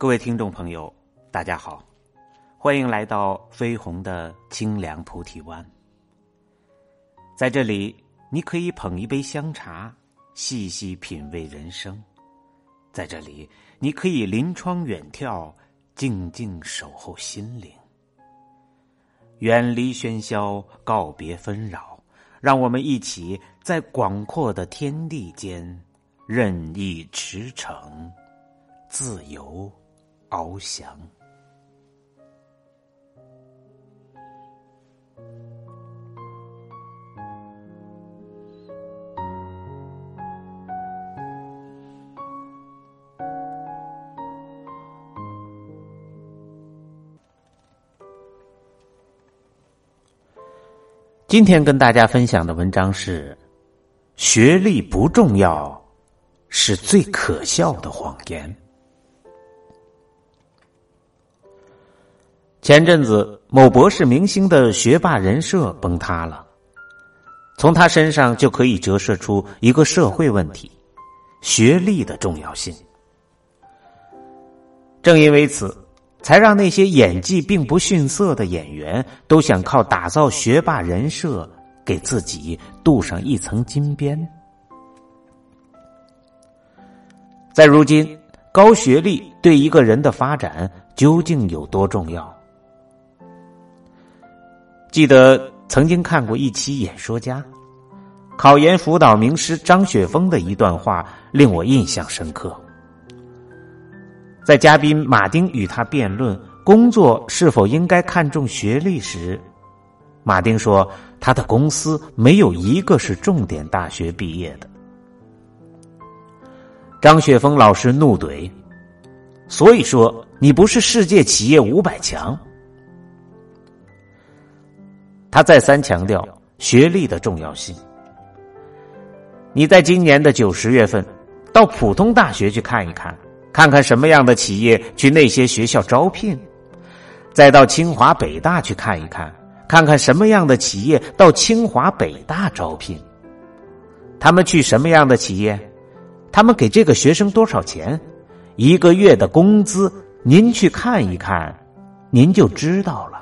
各位听众朋友，大家好，欢迎来到飞鸿的清凉菩提湾。在这里，你可以捧一杯香茶，细细品味人生；在这里，你可以临窗远眺，静静守候心灵。远离喧嚣，告别纷扰，让我们一起在广阔的天地间任意驰骋，自由翱翔。今天跟大家分享的文章是：学历不重要，是最可笑的谎言。前阵子，某博士明星的学霸人设崩塌了，从他身上就可以折射出一个社会问题：学历的重要性。正因为此。才让那些演技并不逊色的演员都想靠打造学霸人设给自己镀上一层金边。在如今，高学历对一个人的发展究竟有多重要？记得曾经看过一期《演说家》，考研辅导名师张雪峰的一段话令我印象深刻。在嘉宾马丁与他辩论工作是否应该看重学历时，马丁说他的公司没有一个是重点大学毕业的。张雪峰老师怒怼：“所以说你不是世界企业五百强。”他再三强调学历的重要性。你在今年的九十月份到普通大学去看一看。看看什么样的企业去那些学校招聘，再到清华北大去看一看，看看什么样的企业到清华北大招聘。他们去什么样的企业？他们给这个学生多少钱？一个月的工资？您去看一看，您就知道了。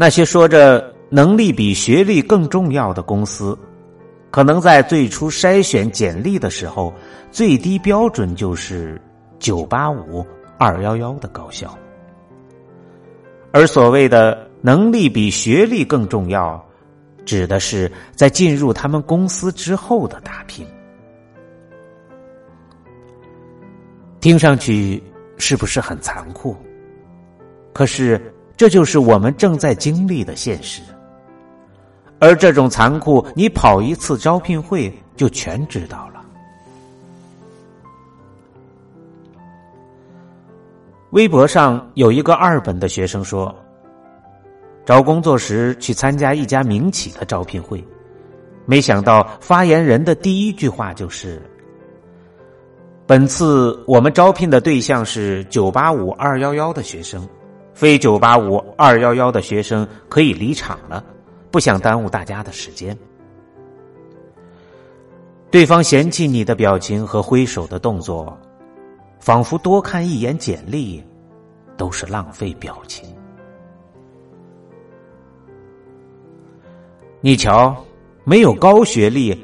那些说着能力比学历更重要的公司。可能在最初筛选简历的时候，最低标准就是九八五、二幺幺的高校，而所谓的能力比学历更重要，指的是在进入他们公司之后的打拼。听上去是不是很残酷？可是这就是我们正在经历的现实。而这种残酷，你跑一次招聘会就全知道了。微博上有一个二本的学生说，找工作时去参加一家民企的招聘会，没想到发言人的第一句话就是：“本次我们招聘的对象是九八五二幺幺的学生，非九八五二幺幺的学生可以离场了。”不想耽误大家的时间，对方嫌弃你的表情和挥手的动作，仿佛多看一眼简历都是浪费表情。你瞧，没有高学历，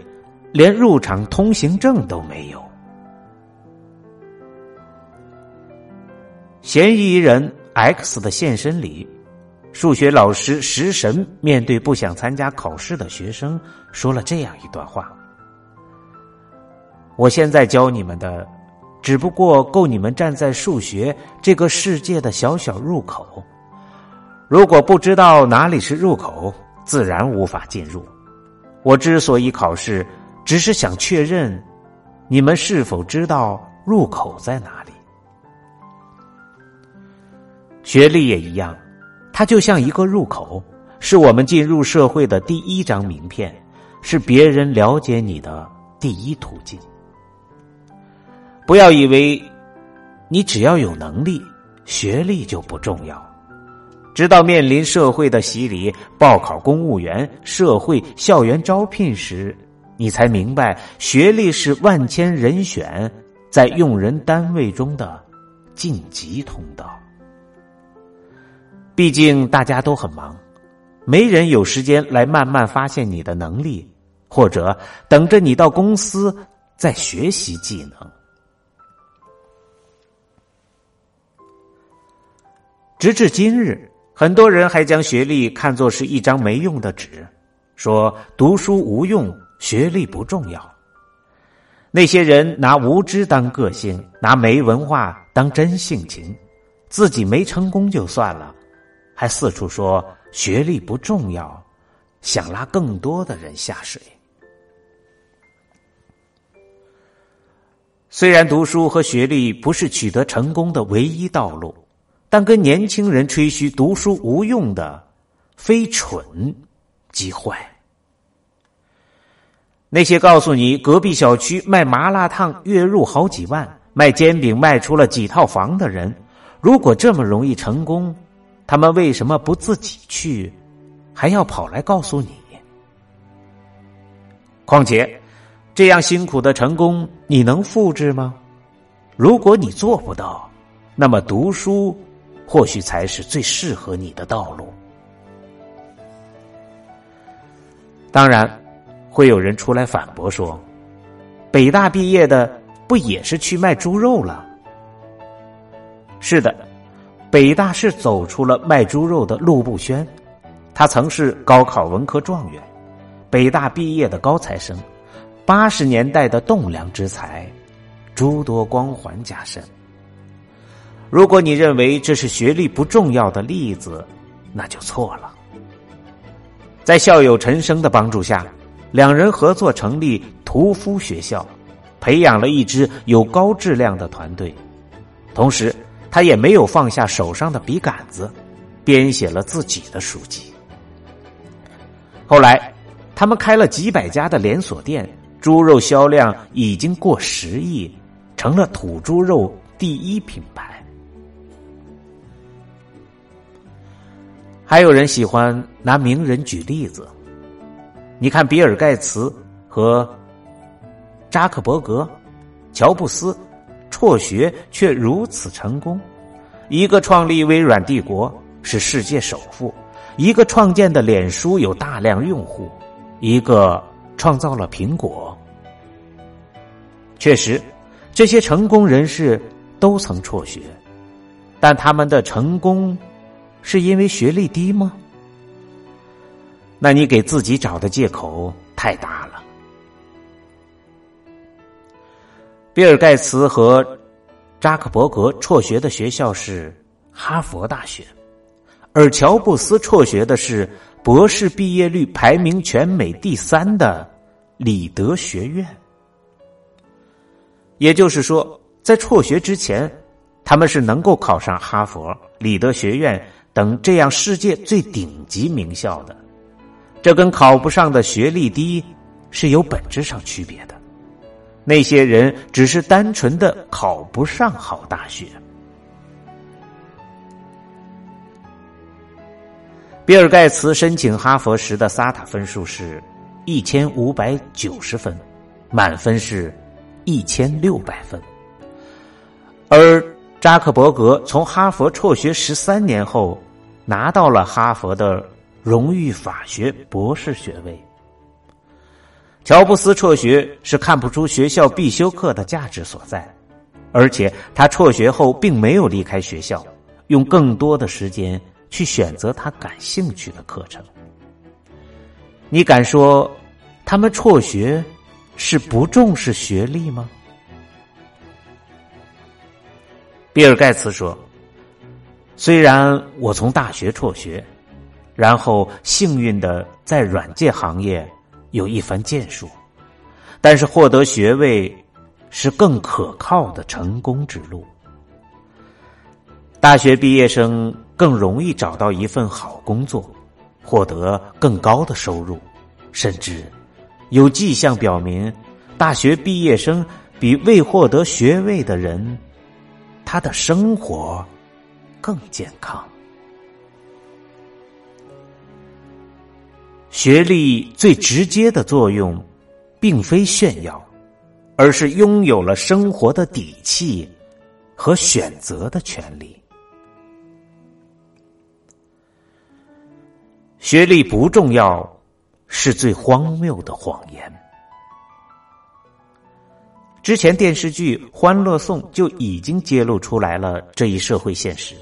连入场通行证都没有。嫌疑人 X 的现身礼。数学老师食神面对不想参加考试的学生，说了这样一段话：“我现在教你们的，只不过够你们站在数学这个世界的小小入口。如果不知道哪里是入口，自然无法进入。我之所以考试，只是想确认你们是否知道入口在哪里。学历也一样。”它就像一个入口，是我们进入社会的第一张名片，是别人了解你的第一途径。不要以为你只要有能力，学历就不重要。直到面临社会的洗礼，报考公务员、社会、校园招聘时，你才明白学历是万千人选在用人单位中的晋级通道。毕竟大家都很忙，没人有时间来慢慢发现你的能力，或者等着你到公司再学习技能。直至今日，很多人还将学历看作是一张没用的纸，说读书无用，学历不重要。那些人拿无知当个性，拿没文化当真性情，自己没成功就算了，还四处说学历不重要，想拉更多的人下水。虽然读书和学历不是取得成功的唯一道路。但跟年轻人吹嘘读书无用的，非蠢即坏。那些告诉你隔壁小区卖麻辣烫月入好几万，卖煎饼卖出了几套房的人，如果这么容易成功，他们为什么不自己去，还要跑来告诉你？况且，这样辛苦的成功，你能复制吗？如果你做不到，那么读书。或许才是最适合你的道路。当然，会有人出来反驳说：“北大毕业的不也是去卖猪肉了？”是的，北大是走出了卖猪肉的陆步轩，他曾是高考文科状元，北大毕业的高材生，八十年代的栋梁之才，诸多光环加身。如果你认为这是学历不重要的例子，那就错了。在校友陈生的帮助下，两人合作成立屠夫学校，培养了一支有高质量的团队。同时，他也没有放下手上的笔杆子，编写了自己的书籍。后来，他们开了几百家的连锁店，猪肉销量已经过十亿，成了土猪肉第一品牌。还有人喜欢拿名人举例子，你看比尔盖茨和扎克伯格、乔布斯，辍学却如此成功。一个创立微软帝国是世界首富，一个创建的脸书有大量用户，一个创造了苹果。确实，这些成功人士都曾辍学，但他们的成功。是因为学历低吗？那你给自己找的借口太大了。比尔盖茨和扎克伯格辍学的学校是哈佛大学，而乔布斯辍学的是博士毕业率排名全美第三的里德学院。也就是说，在辍学之前，他们是能够考上哈佛、里德学院。等这样世界最顶级名校的，这跟考不上的学历低是有本质上区别的。那些人只是单纯的考不上好大学。比尔盖茨申请哈佛时的 SAT 分数是一千五百九十分，满分是一千六百分，而扎克伯格从哈佛辍学十三年后。拿到了哈佛的荣誉法学博士学位。乔布斯辍学是看不出学校必修课的价值所在，而且他辍学后并没有离开学校，用更多的时间去选择他感兴趣的课程。你敢说他们辍学是不重视学历吗？比尔盖茨说。虽然我从大学辍学，然后幸运的在软件行业有一番建树，但是获得学位是更可靠的成功之路。大学毕业生更容易找到一份好工作，获得更高的收入，甚至有迹象表明，大学毕业生比未获得学位的人，他的生活。更健康。学历最直接的作用，并非炫耀，而是拥有了生活的底气和选择的权利。学历不重要，是最荒谬的谎言。之前电视剧《欢乐颂》就已经揭露出来了这一社会现实。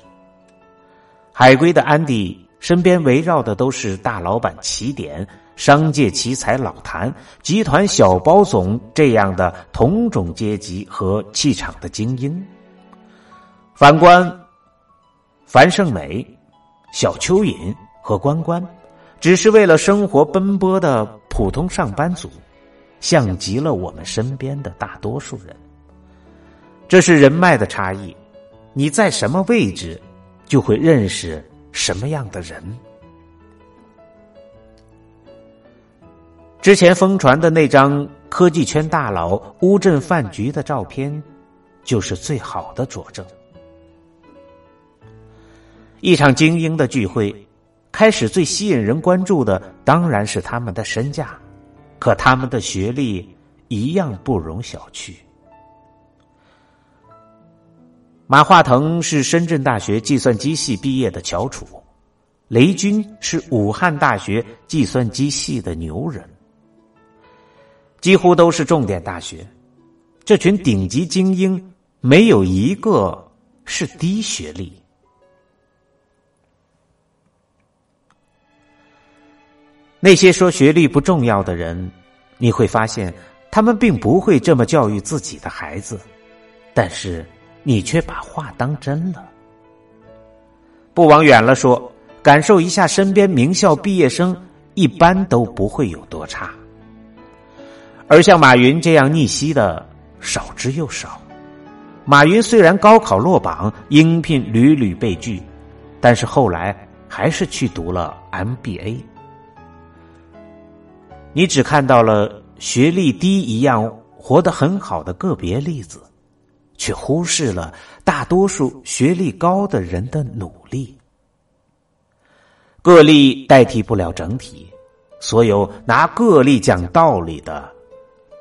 海归的安迪身边围绕的都是大老板起点、商界奇才老谭、集团小包总这样的同种阶级和气场的精英。反观樊胜美、小蚯蚓。和关关，只是为了生活奔波的普通上班族，像极了我们身边的大多数人。这是人脉的差异，你在什么位置，就会认识什么样的人。之前疯传的那张科技圈大佬乌镇饭局的照片，就是最好的佐证。一场精英的聚会。开始最吸引人关注的当然是他们的身价，可他们的学历一样不容小觑。马化腾是深圳大学计算机系毕业的翘楚，雷军是武汉大学计算机系的牛人，几乎都是重点大学。这群顶级精英没有一个是低学历。那些说学历不重要的人，你会发现，他们并不会这么教育自己的孩子，但是你却把话当真了。不往远了说，感受一下身边名校毕业生，一般都不会有多差。而像马云这样逆袭的少之又少。马云虽然高考落榜，应聘屡屡被拒，但是后来还是去读了 MBA。你只看到了学历低一样活得很好的个别例子，却忽视了大多数学历高的人的努力。个例代替不了整体，所有拿个例讲道理的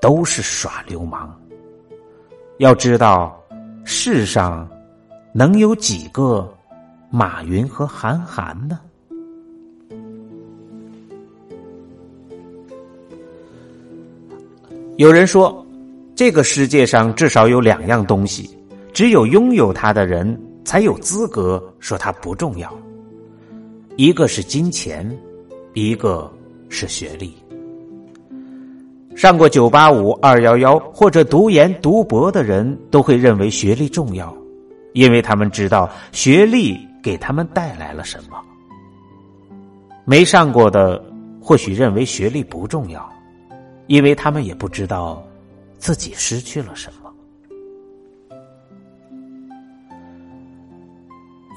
都是耍流氓。要知道，世上能有几个马云和韩寒呢？有人说，这个世界上至少有两样东西，只有拥有它的人才有资格说它不重要。一个是金钱，一个是学历。上过九八五、二幺幺或者读研读博的人都会认为学历重要，因为他们知道学历给他们带来了什么。没上过的或许认为学历不重要。因为他们也不知道自己失去了什么。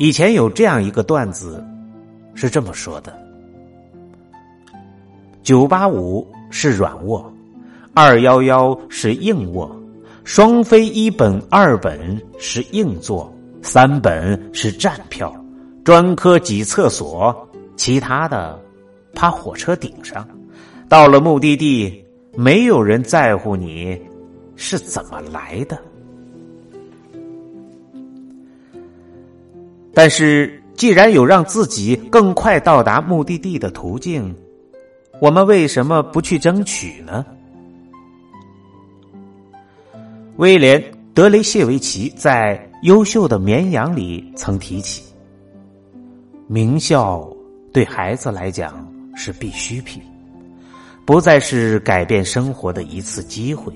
以前有这样一个段子，是这么说的：九八五是软卧，二幺幺是硬卧，双非一本二本是硬座，三本是站票，专科挤厕所，其他的趴火车顶上，到了目的地。没有人在乎你是怎么来的，但是既然有让自己更快到达目的地的途径，我们为什么不去争取呢？威廉·德雷谢维奇在《优秀的绵羊》里曾提起，名校对孩子来讲是必需品。不再是改变生活的一次机会，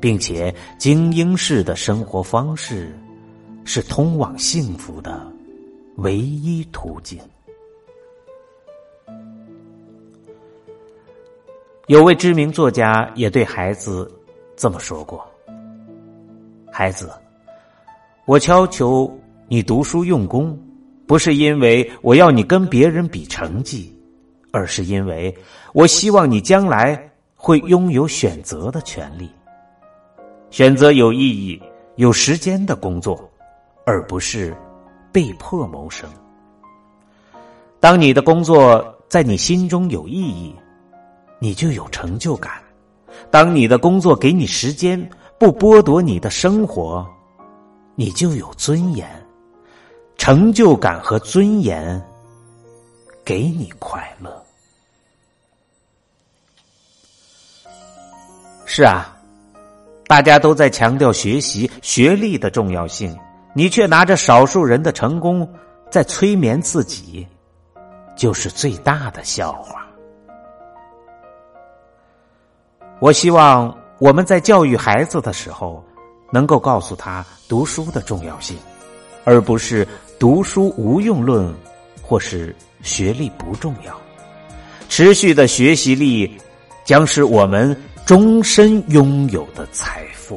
并且精英式的生活方式是通往幸福的唯一途径。有位知名作家也对孩子这么说过：“孩子，我要求你读书用功，不是因为我要你跟别人比成绩。”而是因为我希望你将来会拥有选择的权利，选择有意义、有时间的工作，而不是被迫谋生。当你的工作在你心中有意义，你就有成就感，当你的工作给你时间，不剥夺你的生活，你就有尊严、成就感和尊严，给你快乐。是啊，大家都在强调学习、学历的重要性，你却拿着少数人的成功在催眠自己，就是最大的笑话。我希望我们在教育孩子的时候，能够告诉他读书的重要性，而不是读书无用论，或是学历不重要。持续的学习力将是我们终身拥有的财富。